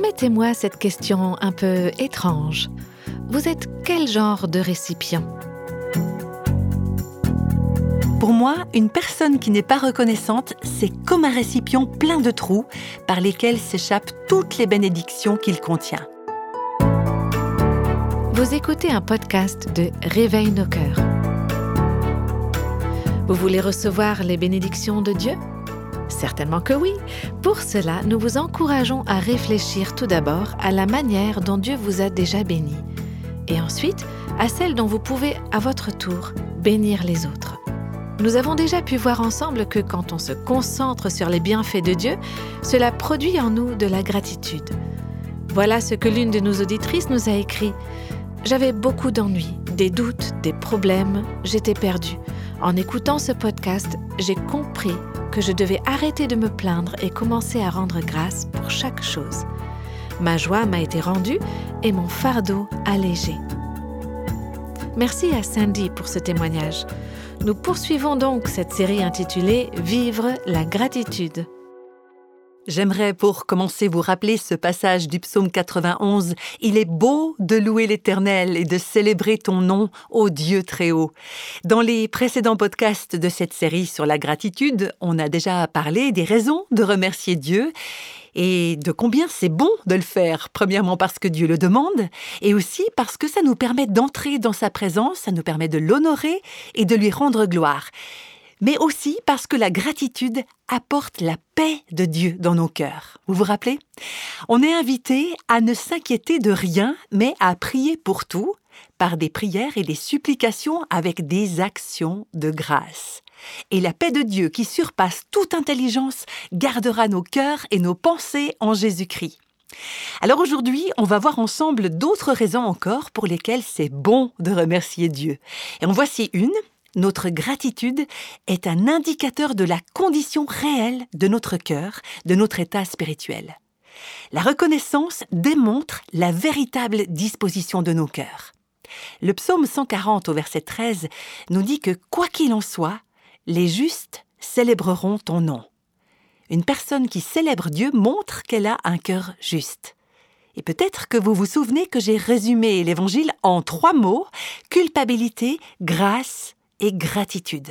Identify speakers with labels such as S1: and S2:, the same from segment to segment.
S1: Permettez-moi cette question un peu étrange. Vous êtes quel genre de récipient?
S2: Pour moi, une personne qui n'est pas reconnaissante, c'est comme un récipient plein de trous par lesquels s'échappent toutes les bénédictions qu'il contient.
S1: Vous écoutez un podcast de Réveille nos cœurs. Vous voulez recevoir les bénédictions de Dieu? Certainement que oui. Pour cela, nous vous encourageons à réfléchir tout d'abord à la manière dont Dieu vous a déjà béni, et ensuite à celle dont vous pouvez, à votre tour, bénir les autres. Nous avons déjà pu voir ensemble que quand on se concentre sur les bienfaits de Dieu, cela produit en nous de la gratitude. Voilà ce que l'une de nos auditrices nous a écrit. J'avais beaucoup d'ennuis, des doutes, des problèmes, j'étais perdue. En écoutant ce podcast, j'ai compris que je devais arrêter de me plaindre et commencer à rendre grâce pour chaque chose. Ma joie m'a été rendue et mon fardeau allégé. Merci à Sandy pour ce témoignage. Nous poursuivons donc cette série intitulée Vivre la gratitude.
S2: J'aimerais pour commencer vous rappeler ce passage du psaume 91. Il est beau de louer l'Éternel et de célébrer ton nom, ô Dieu très haut. Dans les précédents podcasts de cette série sur la gratitude, on a déjà parlé des raisons de remercier Dieu et de combien c'est bon de le faire. Premièrement parce que Dieu le demande et aussi parce que ça nous permet d'entrer dans sa présence, ça nous permet de l'honorer et de lui rendre gloire mais aussi parce que la gratitude apporte la paix de Dieu dans nos cœurs. Vous vous rappelez? On est invité à ne s'inquiéter de rien, mais à prier pour tout, par des prières et des supplications avec des actions de grâce. Et la paix de Dieu qui surpasse toute intelligence gardera nos cœurs et nos pensées en Jésus-Christ. Alors aujourd'hui, on va voir ensemble d'autres raisons encore pour lesquelles c'est bon de remercier Dieu. Et en voici une notre gratitude est un indicateur de la condition réelle de notre cœur, de notre état spirituel. La reconnaissance démontre la véritable disposition de nos cœurs. Le psaume 140 au verset 13 nous dit que quoi qu'il en soit, les justes célébreront ton nom. Une personne qui célèbre Dieu montre qu'elle a un cœur juste. Et peut-être que vous vous souvenez que j'ai résumé l'Évangile en trois mots, culpabilité, grâce et gratitude.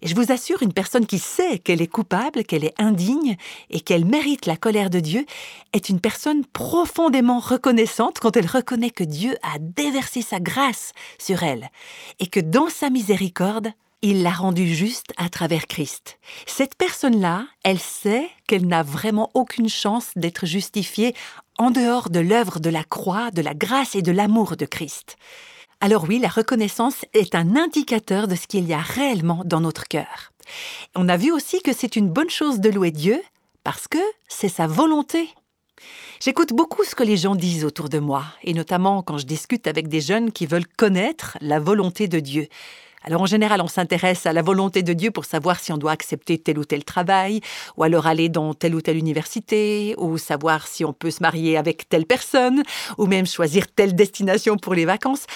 S2: Et je vous assure, une personne qui sait qu'elle est coupable, qu'elle est indigne et qu'elle mérite la colère de Dieu est une personne profondément reconnaissante quand elle reconnaît que Dieu a déversé sa grâce sur elle et que dans sa miséricorde, il l'a rendue juste à travers Christ. Cette personne-là, elle sait qu'elle n'a vraiment aucune chance d'être justifiée en dehors de l'œuvre de la croix, de la grâce et de l'amour de Christ. Alors oui, la reconnaissance est un indicateur de ce qu'il y a réellement dans notre cœur. On a vu aussi que c'est une bonne chose de louer Dieu parce que c'est sa volonté. J'écoute beaucoup ce que les gens disent autour de moi, et notamment quand je discute avec des jeunes qui veulent connaître la volonté de Dieu. Alors en général, on s'intéresse à la volonté de Dieu pour savoir si on doit accepter tel ou tel travail, ou alors aller dans telle ou telle université, ou savoir si on peut se marier avec telle personne, ou même choisir telle destination pour les vacances.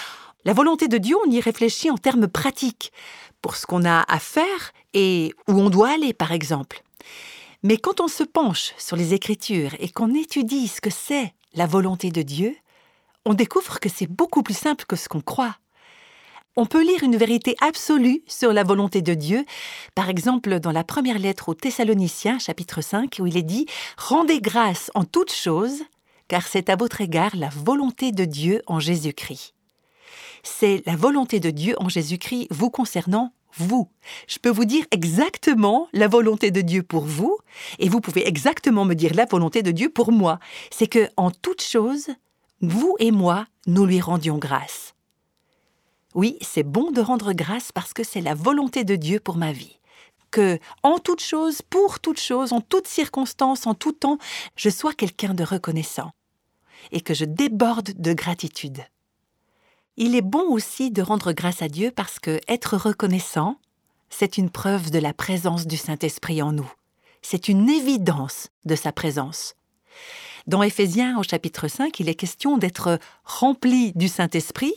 S2: La volonté de Dieu, on y réfléchit en termes pratiques, pour ce qu'on a à faire et où on doit aller, par exemple. Mais quand on se penche sur les Écritures et qu'on étudie ce que c'est la volonté de Dieu, on découvre que c'est beaucoup plus simple que ce qu'on croit. On peut lire une vérité absolue sur la volonté de Dieu, par exemple dans la première lettre aux Thessaloniciens, chapitre 5, où il est dit Rendez grâce en toutes choses, car c'est à votre égard la volonté de Dieu en Jésus-Christ c'est la volonté de Dieu en Jésus-Christ vous concernant vous. Je peux vous dire exactement la volonté de Dieu pour vous, et vous pouvez exactement me dire la volonté de Dieu pour moi. C'est que, en toute chose, vous et moi, nous lui rendions grâce. Oui, c'est bon de rendre grâce parce que c'est la volonté de Dieu pour ma vie. Que, en toute chose, pour toute chose, en toute circonstance, en tout temps, je sois quelqu'un de reconnaissant et que je déborde de gratitude. Il est bon aussi de rendre grâce à Dieu parce que être reconnaissant, c'est une preuve de la présence du Saint-Esprit en nous. C'est une évidence de sa présence. Dans Éphésiens au chapitre 5, il est question d'être rempli du Saint-Esprit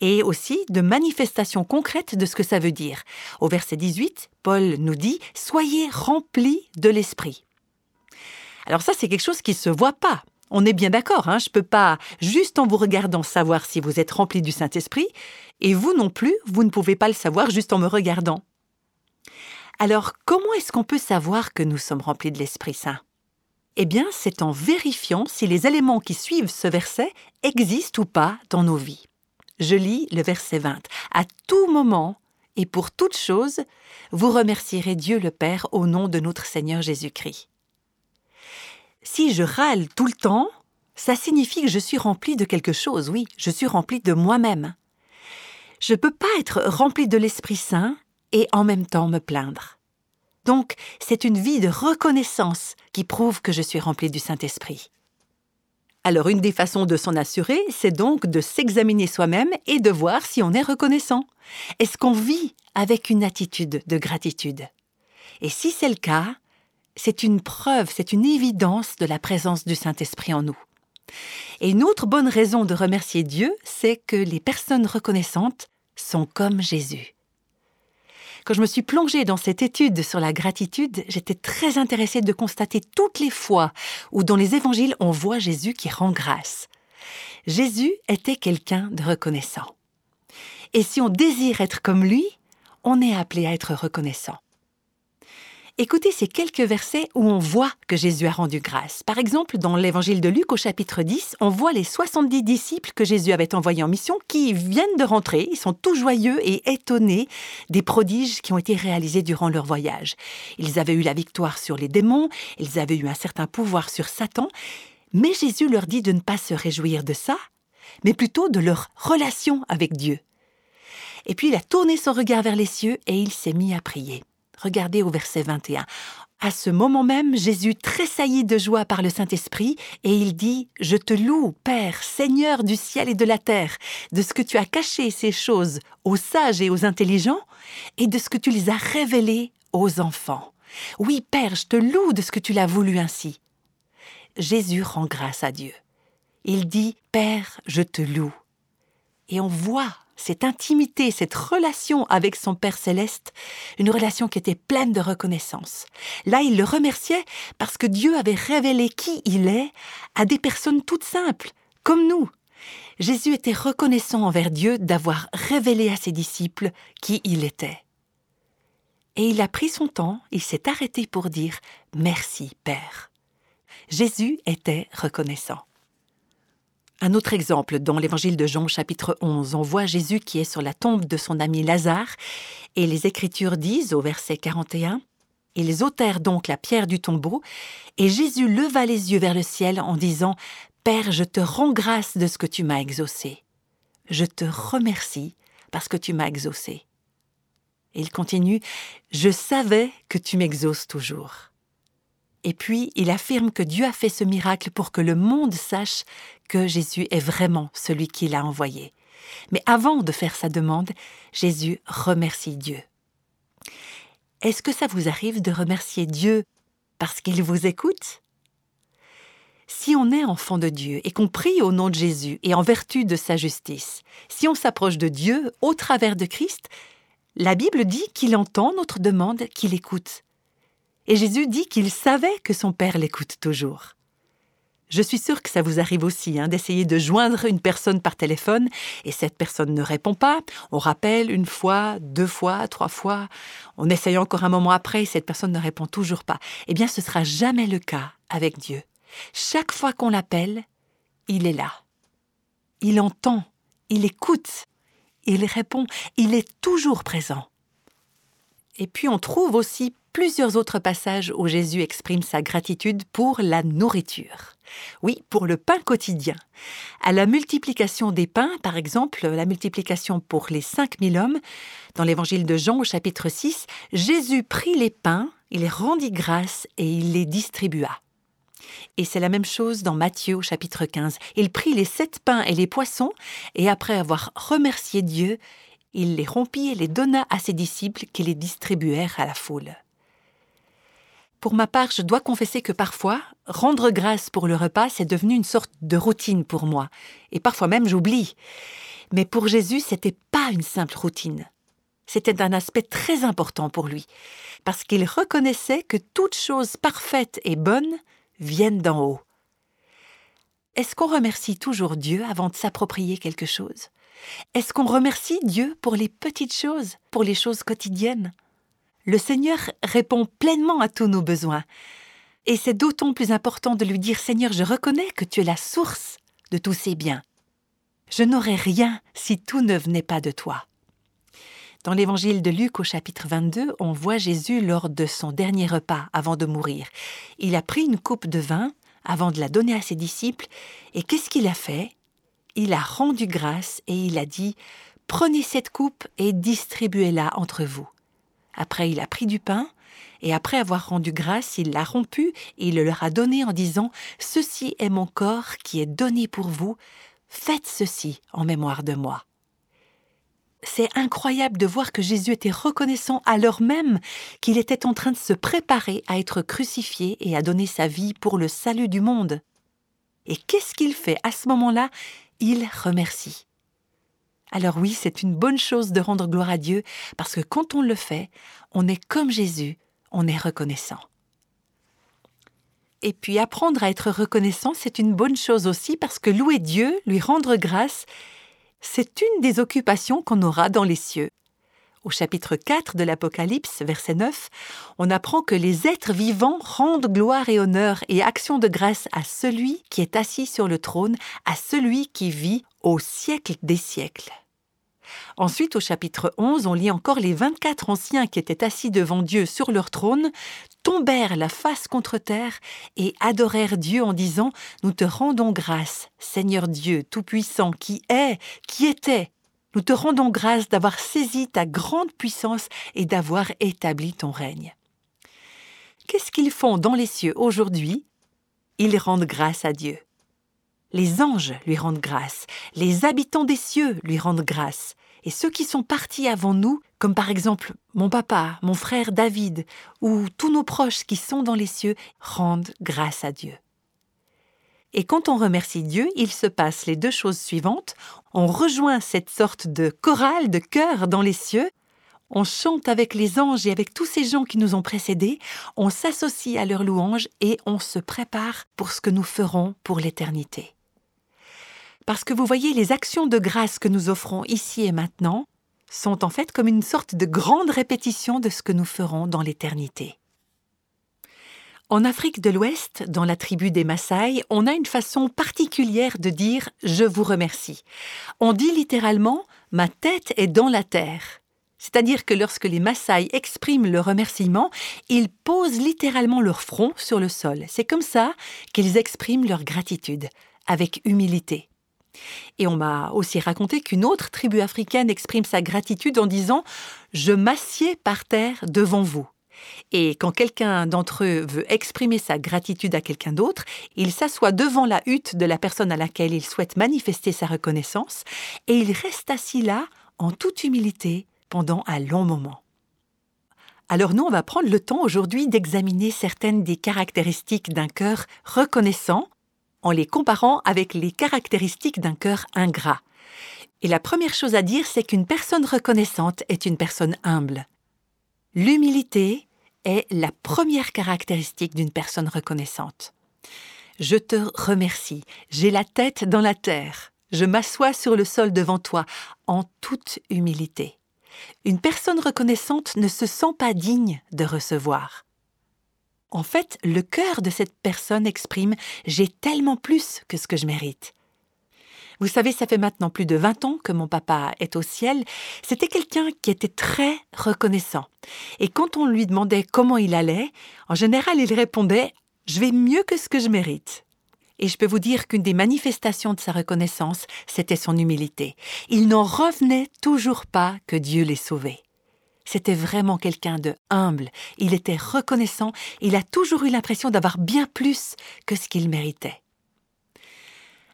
S2: et aussi de manifestations concrètes de ce que ça veut dire. Au verset 18, Paul nous dit Soyez remplis de l'Esprit. Alors ça, c'est quelque chose qui ne se voit pas. On est bien d'accord, hein, je ne peux pas, juste en vous regardant, savoir si vous êtes rempli du Saint-Esprit, et vous non plus, vous ne pouvez pas le savoir juste en me regardant. Alors, comment est-ce qu'on peut savoir que nous sommes remplis de l'Esprit Saint? Eh bien, c'est en vérifiant si les éléments qui suivent ce verset existent ou pas dans nos vies. Je lis le verset 20. À tout moment et pour toute chose, vous remercierez Dieu le Père au nom de notre Seigneur Jésus-Christ. Si je râle tout le temps, ça signifie que je suis rempli de quelque chose, oui, je suis rempli de moi-même. Je ne peux pas être rempli de l'Esprit Saint et en même temps me plaindre. Donc, c'est une vie de reconnaissance qui prouve que je suis rempli du Saint-Esprit. Alors, une des façons de s'en assurer, c'est donc de s'examiner soi-même et de voir si on est reconnaissant. Est-ce qu'on vit avec une attitude de gratitude? Et si c'est le cas, c'est une preuve, c'est une évidence de la présence du Saint-Esprit en nous. Et une autre bonne raison de remercier Dieu, c'est que les personnes reconnaissantes sont comme Jésus. Quand je me suis plongée dans cette étude sur la gratitude, j'étais très intéressée de constater toutes les fois où dans les évangiles on voit Jésus qui rend grâce. Jésus était quelqu'un de reconnaissant. Et si on désire être comme lui, on est appelé à être reconnaissant. Écoutez ces quelques versets où on voit que Jésus a rendu grâce. Par exemple, dans l'évangile de Luc au chapitre 10, on voit les 70 disciples que Jésus avait envoyés en mission qui viennent de rentrer. Ils sont tout joyeux et étonnés des prodiges qui ont été réalisés durant leur voyage. Ils avaient eu la victoire sur les démons, ils avaient eu un certain pouvoir sur Satan, mais Jésus leur dit de ne pas se réjouir de ça, mais plutôt de leur relation avec Dieu. Et puis il a tourné son regard vers les cieux et il s'est mis à prier. Regardez au verset 21. À ce moment même, Jésus tressaillit de joie par le Saint-Esprit, et il dit Je te loue, Père, Seigneur du ciel et de la terre, de ce que tu as caché ces choses aux sages et aux intelligents, et de ce que tu les as révélées aux enfants. Oui, Père, je te loue de ce que tu l'as voulu ainsi. Jésus rend grâce à Dieu. Il dit Père, je te loue. Et on voit cette intimité, cette relation avec son Père céleste, une relation qui était pleine de reconnaissance. Là, il le remerciait parce que Dieu avait révélé qui il est à des personnes toutes simples, comme nous. Jésus était reconnaissant envers Dieu d'avoir révélé à ses disciples qui il était. Et il a pris son temps, il s'est arrêté pour dire Merci, Père. Jésus était reconnaissant. Un autre exemple, dans l'évangile de Jean chapitre 11, on voit Jésus qui est sur la tombe de son ami Lazare, et les Écritures disent au verset 41, Ils ôtèrent donc la pierre du tombeau, et Jésus leva les yeux vers le ciel en disant, Père, je te rends grâce de ce que tu m'as exaucé. Je te remercie parce que tu m'as exaucé. Et il continue, Je savais que tu m'exauces toujours. Et puis, il affirme que Dieu a fait ce miracle pour que le monde sache que Jésus est vraiment celui qui l'a envoyé. Mais avant de faire sa demande, Jésus remercie Dieu. Est-ce que ça vous arrive de remercier Dieu parce qu'il vous écoute? Si on est enfant de Dieu et qu'on prie au nom de Jésus et en vertu de sa justice, si on s'approche de Dieu au travers de Christ, la Bible dit qu'il entend notre demande, qu'il écoute. Et Jésus dit qu'il savait que son Père l'écoute toujours. Je suis sûre que ça vous arrive aussi, hein, d'essayer de joindre une personne par téléphone et cette personne ne répond pas. On rappelle une fois, deux fois, trois fois. On essaye encore un moment après et cette personne ne répond toujours pas. Eh bien, ce sera jamais le cas avec Dieu. Chaque fois qu'on l'appelle, il est là. Il entend, il écoute, il répond, il est toujours présent. Et puis on trouve aussi plusieurs autres passages où Jésus exprime sa gratitude pour la nourriture. Oui, pour le pain quotidien. À la multiplication des pains, par exemple, la multiplication pour les cinq mille hommes, dans l'évangile de Jean au chapitre 6, Jésus prit les pains, il les rendit grâce et il les distribua. Et c'est la même chose dans Matthieu au chapitre 15. Il prit les sept pains et les poissons, et après avoir remercié Dieu, il les rompit et les donna à ses disciples qui les distribuèrent à la foule. Pour ma part, je dois confesser que parfois, rendre grâce pour le repas, c'est devenu une sorte de routine pour moi. Et parfois même, j'oublie. Mais pour Jésus, c'était pas une simple routine. C'était un aspect très important pour lui, parce qu'il reconnaissait que toute chose parfaite et bonne viennent d'en haut. Est-ce qu'on remercie toujours Dieu avant de s'approprier quelque chose? Est-ce qu'on remercie Dieu pour les petites choses, pour les choses quotidiennes? Le Seigneur répond pleinement à tous nos besoins. Et c'est d'autant plus important de lui dire Seigneur, je reconnais que tu es la source de tous ces biens. Je n'aurais rien si tout ne venait pas de toi. Dans l'évangile de Luc au chapitre 22, on voit Jésus lors de son dernier repas avant de mourir. Il a pris une coupe de vin avant de la donner à ses disciples, et qu'est-ce qu'il a fait? Il a rendu grâce et il a dit Prenez cette coupe et distribuez-la entre vous. Après, il a pris du pain, et après avoir rendu grâce, il l'a rompu et il le leur a donné en disant Ceci est mon corps qui est donné pour vous, faites ceci en mémoire de moi c'est incroyable de voir que Jésus était reconnaissant alors même qu'il était en train de se préparer à être crucifié et à donner sa vie pour le salut du monde. Et qu'est-ce qu'il fait à ce moment-là? Il remercie. Alors oui, c'est une bonne chose de rendre gloire à Dieu, parce que quand on le fait, on est comme Jésus, on est reconnaissant. Et puis apprendre à être reconnaissant, c'est une bonne chose aussi, parce que louer Dieu, lui rendre grâce, c'est une des occupations qu'on aura dans les cieux. Au chapitre 4 de l'Apocalypse, verset 9, on apprend que les êtres vivants rendent gloire et honneur et action de grâce à celui qui est assis sur le trône, à celui qui vit au siècle des siècles. Ensuite, au chapitre 11, on lit encore les 24 anciens qui étaient assis devant Dieu sur leur trône, tombèrent la face contre terre et adorèrent Dieu en disant Nous te rendons grâce, Seigneur Dieu Tout-Puissant, qui est, qui était. Nous te rendons grâce d'avoir saisi ta grande puissance et d'avoir établi ton règne. Qu'est-ce qu'ils font dans les cieux aujourd'hui? Ils rendent grâce à Dieu. Les anges lui rendent grâce, les habitants des cieux lui rendent grâce, et ceux qui sont partis avant nous, comme par exemple mon papa, mon frère David, ou tous nos proches qui sont dans les cieux, rendent grâce à Dieu. Et quand on remercie Dieu, il se passe les deux choses suivantes. On rejoint cette sorte de chorale de chœur dans les cieux, on chante avec les anges et avec tous ces gens qui nous ont précédés, on s'associe à leur louange et on se prépare pour ce que nous ferons pour l'éternité. Parce que vous voyez, les actions de grâce que nous offrons ici et maintenant sont en fait comme une sorte de grande répétition de ce que nous ferons dans l'éternité. En Afrique de l'Ouest, dans la tribu des Maasai, on a une façon particulière de dire je vous remercie. On dit littéralement ma tête est dans la terre. C'est-à-dire que lorsque les Maasai expriment le remerciement, ils posent littéralement leur front sur le sol. C'est comme ça qu'ils expriment leur gratitude, avec humilité. Et on m'a aussi raconté qu'une autre tribu africaine exprime sa gratitude en disant Je m'assieds par terre devant vous. Et quand quelqu'un d'entre eux veut exprimer sa gratitude à quelqu'un d'autre, il s'assoit devant la hutte de la personne à laquelle il souhaite manifester sa reconnaissance, et il reste assis là, en toute humilité, pendant un long moment. Alors nous, on va prendre le temps aujourd'hui d'examiner certaines des caractéristiques d'un cœur reconnaissant en les comparant avec les caractéristiques d'un cœur ingrat. Et la première chose à dire, c'est qu'une personne reconnaissante est une personne humble. L'humilité est la première caractéristique d'une personne reconnaissante. Je te remercie, j'ai la tête dans la terre, je m'assois sur le sol devant toi en toute humilité. Une personne reconnaissante ne se sent pas digne de recevoir. En fait, le cœur de cette personne exprime J'ai tellement plus que ce que je mérite. Vous savez, ça fait maintenant plus de 20 ans que mon papa est au ciel. C'était quelqu'un qui était très reconnaissant. Et quand on lui demandait comment il allait, en général, il répondait Je vais mieux que ce que je mérite. Et je peux vous dire qu'une des manifestations de sa reconnaissance, c'était son humilité. Il n'en revenait toujours pas que Dieu l'ait sauvé. C'était vraiment quelqu'un de humble, il était reconnaissant, il a toujours eu l'impression d'avoir bien plus que ce qu'il méritait.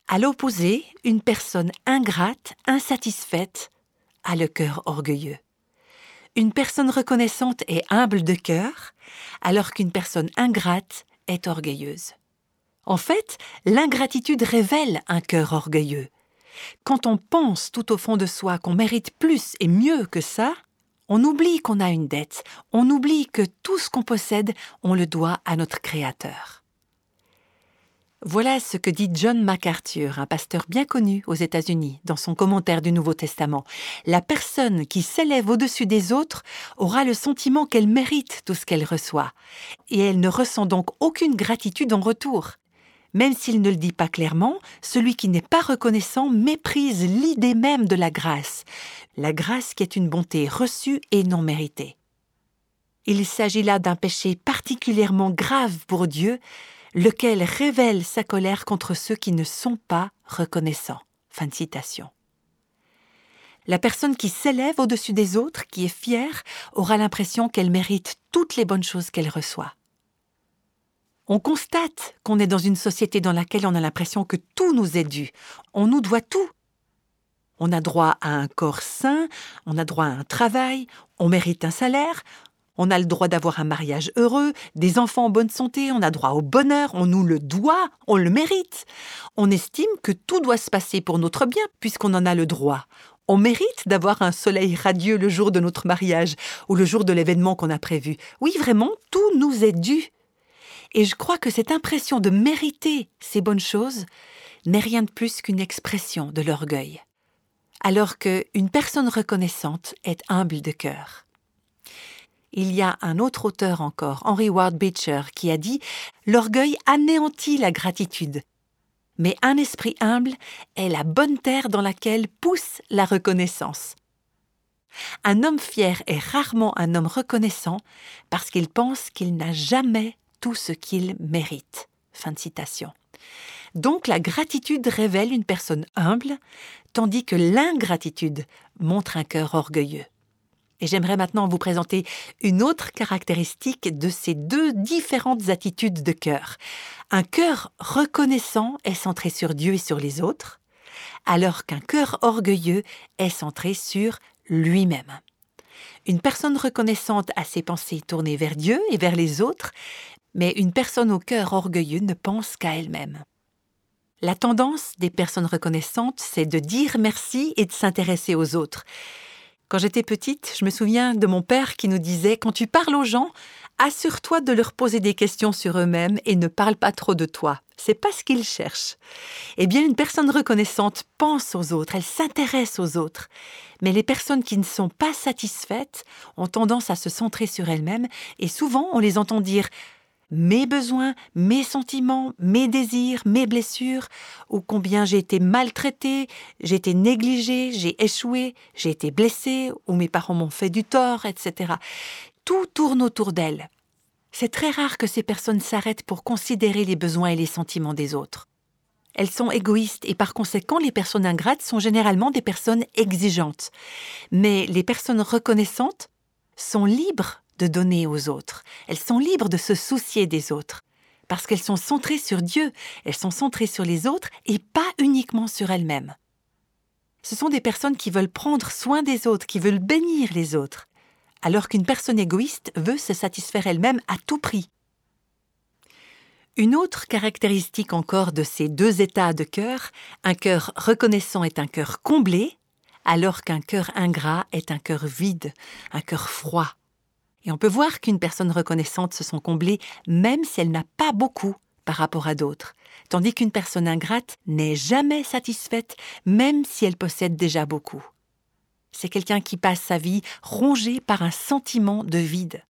S2: À l'opposé, une personne ingrate, insatisfaite, a le cœur orgueilleux. Une personne reconnaissante est humble de cœur, alors qu'une personne ingrate est orgueilleuse. En fait, l'ingratitude révèle un cœur orgueilleux. Quand on pense tout au fond de soi qu'on mérite plus et mieux que ça, on oublie qu'on a une dette, on oublie que tout ce qu'on possède, on le doit à notre Créateur. Voilà ce que dit John MacArthur, un pasteur bien connu aux États-Unis, dans son commentaire du Nouveau Testament. La personne qui s'élève au-dessus des autres aura le sentiment qu'elle mérite tout ce qu'elle reçoit, et elle ne ressent donc aucune gratitude en retour. Même s'il ne le dit pas clairement, celui qui n'est pas reconnaissant méprise l'idée même de la grâce, la grâce qui est une bonté reçue et non méritée. Il s'agit là d'un péché particulièrement grave pour Dieu, lequel révèle sa colère contre ceux qui ne sont pas reconnaissants. Fin de citation. La personne qui s'élève au-dessus des autres, qui est fière, aura l'impression qu'elle mérite toutes les bonnes choses qu'elle reçoit. On constate qu'on est dans une société dans laquelle on a l'impression que tout nous est dû. On nous doit tout. On a droit à un corps sain, on a droit à un travail, on mérite un salaire, on a le droit d'avoir un mariage heureux, des enfants en bonne santé, on a droit au bonheur, on nous le doit, on le mérite. On estime que tout doit se passer pour notre bien puisqu'on en a le droit. On mérite d'avoir un soleil radieux le jour de notre mariage ou le jour de l'événement qu'on a prévu. Oui, vraiment, tout nous est dû. Et je crois que cette impression de mériter ces bonnes choses n'est rien de plus qu'une expression de l'orgueil. Alors qu'une personne reconnaissante est humble de cœur il y a un autre auteur encore, Henry Ward Beecher, qui a dit L'orgueil anéantit la gratitude. Mais un esprit humble est la bonne terre dans laquelle pousse la reconnaissance. Un homme fier est rarement un homme reconnaissant parce qu'il pense qu'il n'a jamais tout ce qu'il mérite. Fin de citation. Donc la gratitude révèle une personne humble, tandis que l'ingratitude montre un cœur orgueilleux. Et j'aimerais maintenant vous présenter une autre caractéristique de ces deux différentes attitudes de cœur. Un cœur reconnaissant est centré sur Dieu et sur les autres, alors qu'un cœur orgueilleux est centré sur lui-même. Une personne reconnaissante a ses pensées tournées vers Dieu et vers les autres, mais une personne au cœur orgueilleux ne pense qu'à elle-même. La tendance des personnes reconnaissantes, c'est de dire merci et de s'intéresser aux autres. Quand j'étais petite, je me souviens de mon père qui nous disait Quand tu parles aux gens, assure-toi de leur poser des questions sur eux-mêmes et ne parle pas trop de toi. C'est pas ce qu'ils cherchent. Eh bien, une personne reconnaissante pense aux autres, elle s'intéresse aux autres. Mais les personnes qui ne sont pas satisfaites ont tendance à se centrer sur elles-mêmes et souvent on les entend dire mes besoins, mes sentiments, mes désirs, mes blessures, ou combien j'ai été maltraité, j'ai été négligé, j'ai échoué, j'ai été blessé, ou mes parents m'ont fait du tort, etc. Tout tourne autour d'elles. C'est très rare que ces personnes s'arrêtent pour considérer les besoins et les sentiments des autres. Elles sont égoïstes et par conséquent les personnes ingrates sont généralement des personnes exigeantes. Mais les personnes reconnaissantes sont libres de donner aux autres. Elles sont libres de se soucier des autres. Parce qu'elles sont centrées sur Dieu, elles sont centrées sur les autres et pas uniquement sur elles-mêmes. Ce sont des personnes qui veulent prendre soin des autres, qui veulent bénir les autres, alors qu'une personne égoïste veut se satisfaire elle-même à tout prix. Une autre caractéristique encore de ces deux états de cœur, un cœur reconnaissant est un cœur comblé, alors qu'un cœur ingrat est un cœur vide, un cœur froid, et on peut voir qu'une personne reconnaissante se sent comblée même si elle n'a pas beaucoup par rapport à d'autres, tandis qu'une personne ingrate n'est jamais satisfaite même si elle possède déjà beaucoup. C'est quelqu'un qui passe sa vie rongé par un sentiment de vide.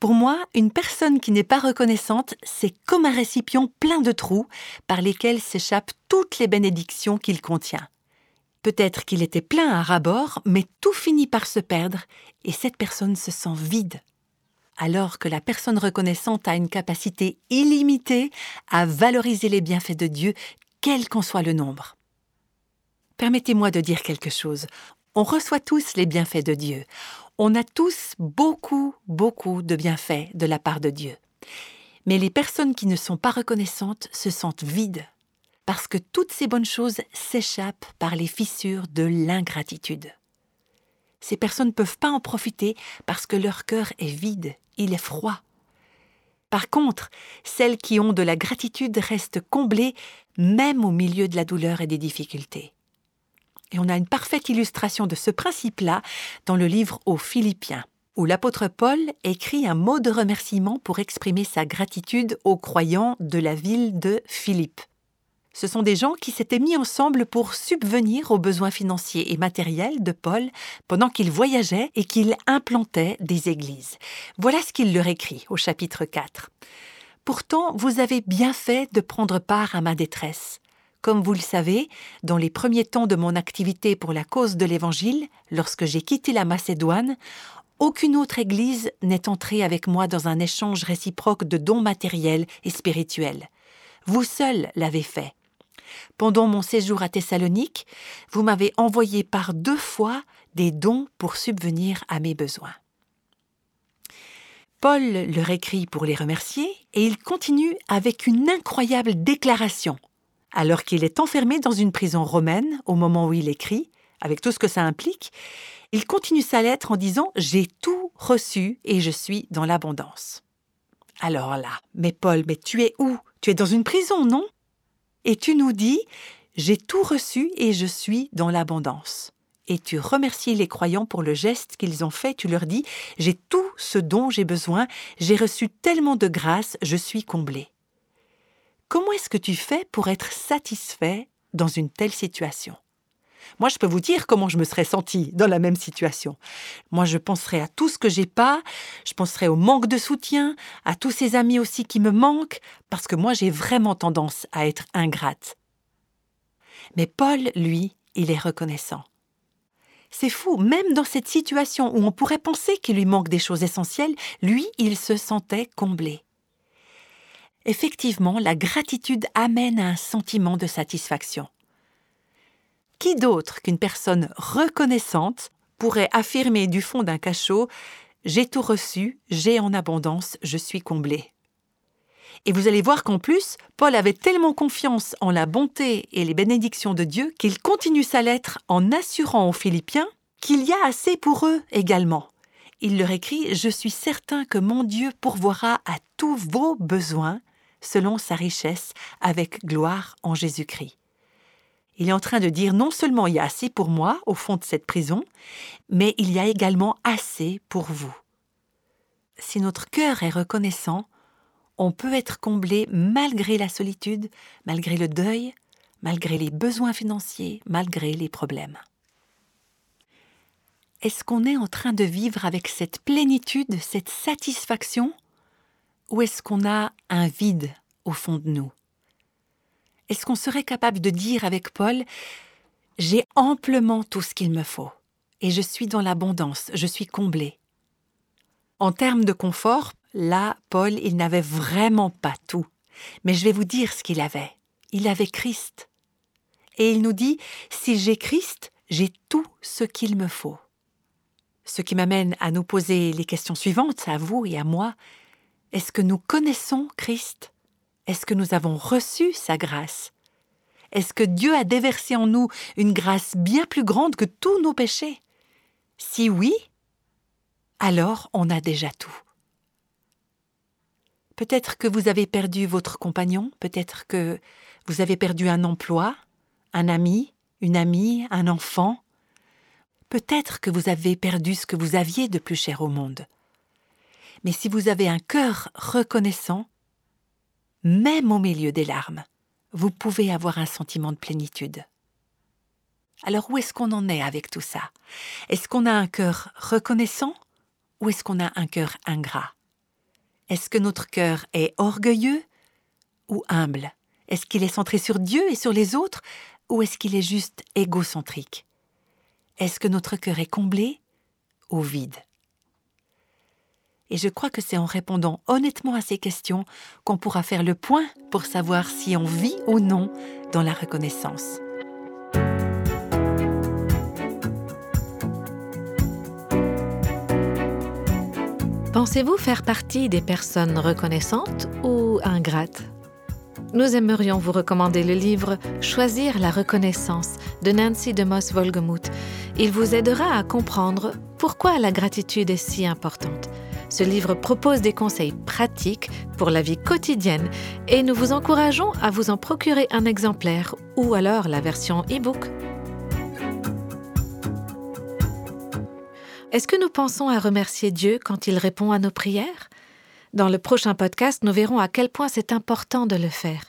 S2: Pour moi, une personne qui n'est pas reconnaissante, c'est comme un récipient plein de trous par lesquels s'échappent toutes les bénédictions qu'il contient. Peut-être qu'il était plein à rabord, mais tout finit par se perdre et cette personne se sent vide. Alors que la personne reconnaissante a une capacité illimitée à valoriser les bienfaits de Dieu, quel qu'en soit le nombre. Permettez-moi de dire quelque chose. On reçoit tous les bienfaits de Dieu. On a tous beaucoup, beaucoup de bienfaits de la part de Dieu. Mais les personnes qui ne sont pas reconnaissantes se sentent vides parce que toutes ces bonnes choses s'échappent par les fissures de l'ingratitude. Ces personnes ne peuvent pas en profiter parce que leur cœur est vide, il est froid. Par contre, celles qui ont de la gratitude restent comblées même au milieu de la douleur et des difficultés. Et on a une parfaite illustration de ce principe-là dans le livre aux Philippiens, où l'apôtre Paul écrit un mot de remerciement pour exprimer sa gratitude aux croyants de la ville de Philippe. Ce sont des gens qui s'étaient mis ensemble pour subvenir aux besoins financiers et matériels de Paul pendant qu'il voyageait et qu'il implantait des églises. Voilà ce qu'il leur écrit au chapitre 4. Pourtant, vous avez bien fait de prendre part à ma détresse. Comme vous le savez, dans les premiers temps de mon activité pour la cause de l'Évangile, lorsque j'ai quitté la Macédoine, aucune autre Église n'est entrée avec moi dans un échange réciproque de dons matériels et spirituels. Vous seul l'avez fait. Pendant mon séjour à Thessalonique, vous m'avez envoyé par deux fois des dons pour subvenir à mes besoins. Paul leur écrit pour les remercier et il continue avec une incroyable déclaration. Alors qu'il est enfermé dans une prison romaine au moment où il écrit, avec tout ce que ça implique, il continue sa lettre en disant J'ai tout reçu et je suis dans l'abondance. Alors là, mais Paul, mais tu es où? Tu es dans une prison, non? Et tu nous dis, j'ai tout reçu et je suis dans l'abondance. Et tu remercies les croyants pour le geste qu'ils ont fait, tu leur dis, j'ai tout ce dont j'ai besoin, j'ai reçu tellement de grâce, je suis comblé. Comment est-ce que tu fais pour être satisfait dans une telle situation? Moi, je peux vous dire comment je me serais senti dans la même situation. Moi, je penserais à tout ce que j'ai pas, je penserais au manque de soutien, à tous ces amis aussi qui me manquent, parce que moi, j'ai vraiment tendance à être ingrate. Mais Paul, lui, il est reconnaissant. C'est fou, même dans cette situation où on pourrait penser qu'il lui manque des choses essentielles, lui, il se sentait comblé. Effectivement, la gratitude amène à un sentiment de satisfaction. Qui d'autre qu'une personne reconnaissante pourrait affirmer du fond d'un cachot J'ai tout reçu, j'ai en abondance, je suis comblé. Et vous allez voir qu'en plus, Paul avait tellement confiance en la bonté et les bénédictions de Dieu qu'il continue sa lettre en assurant aux Philippiens qu'il y a assez pour eux également. Il leur écrit Je suis certain que mon Dieu pourvoira à tous vos besoins selon sa richesse avec gloire en Jésus-Christ. Il est en train de dire non seulement il y a assez pour moi au fond de cette prison, mais il y a également assez pour vous. Si notre cœur est reconnaissant, on peut être comblé malgré la solitude, malgré le deuil, malgré les besoins financiers, malgré les problèmes. Est-ce qu'on est en train de vivre avec cette plénitude, cette satisfaction, ou est-ce qu'on a un vide au fond de nous? Est-ce qu'on serait capable de dire avec Paul J'ai amplement tout ce qu'il me faut, et je suis dans l'abondance, je suis comblé. En termes de confort, là, Paul, il n'avait vraiment pas tout. Mais je vais vous dire ce qu'il avait. Il avait Christ. Et il nous dit, si j'ai Christ, j'ai tout ce qu'il me faut. Ce qui m'amène à nous poser les questions suivantes, à vous et à moi. Est-ce que nous connaissons Christ? Est-ce que nous avons reçu sa grâce? Est-ce que Dieu a déversé en nous une grâce bien plus grande que tous nos péchés? Si oui, alors on a déjà tout. Peut-être que vous avez perdu votre compagnon, peut-être que vous avez perdu un emploi, un ami, une amie, un enfant. Peut-être que vous avez perdu ce que vous aviez de plus cher au monde. Mais si vous avez un cœur reconnaissant, même au milieu des larmes, vous pouvez avoir un sentiment de plénitude. Alors où est-ce qu'on en est avec tout ça? Est-ce qu'on a un cœur reconnaissant ou est-ce qu'on a un cœur ingrat? Est-ce que notre cœur est orgueilleux ou humble? Est-ce qu'il est centré sur Dieu et sur les autres ou est-ce qu'il est juste égocentrique? Est-ce que notre cœur est comblé ou vide? Et je crois que c'est en répondant honnêtement à ces questions qu'on pourra faire le point pour savoir si on vit ou non dans la reconnaissance.
S1: Pensez-vous faire partie des personnes reconnaissantes ou ingrates? Nous aimerions vous recommander le livre Choisir la reconnaissance de Nancy DeMoss Volgemuth. Il vous aidera à comprendre pourquoi la gratitude est si importante ce livre propose des conseils pratiques pour la vie quotidienne et nous vous encourageons à vous en procurer un exemplaire ou alors la version e-book. Est-ce que nous pensons à remercier Dieu quand il répond à nos prières? Dans le prochain podcast, nous verrons à quel point c'est important de le faire.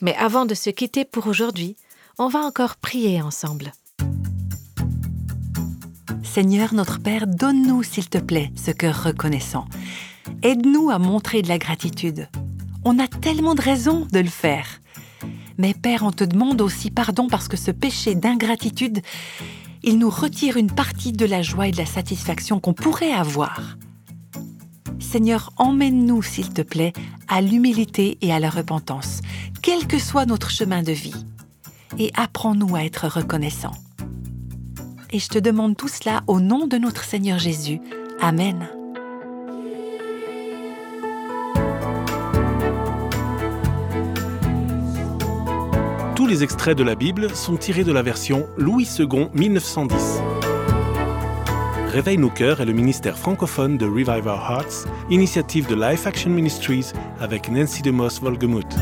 S1: Mais avant de se quitter pour aujourd'hui, on va encore prier ensemble.
S2: Seigneur notre Père, donne-nous, s'il te plaît, ce cœur reconnaissant. Aide-nous à montrer de la gratitude. On a tellement de raisons de le faire. Mais Père, on te demande aussi pardon parce que ce péché d'ingratitude, il nous retire une partie de la joie et de la satisfaction qu'on pourrait avoir. Seigneur, emmène-nous, s'il te plaît, à l'humilité et à la repentance, quel que soit notre chemin de vie, et apprends-nous à être reconnaissants. Et je te demande tout cela au nom de notre Seigneur Jésus. Amen.
S3: Tous les extraits de la Bible sont tirés de la version Louis II 1910. Réveille nos cœurs est le ministère francophone de Revive Our Hearts, initiative de Life Action Ministries avec Nancy DeMoss Volgemuth.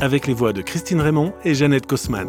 S3: Avec les voix de Christine Raymond et Jeannette Kosman.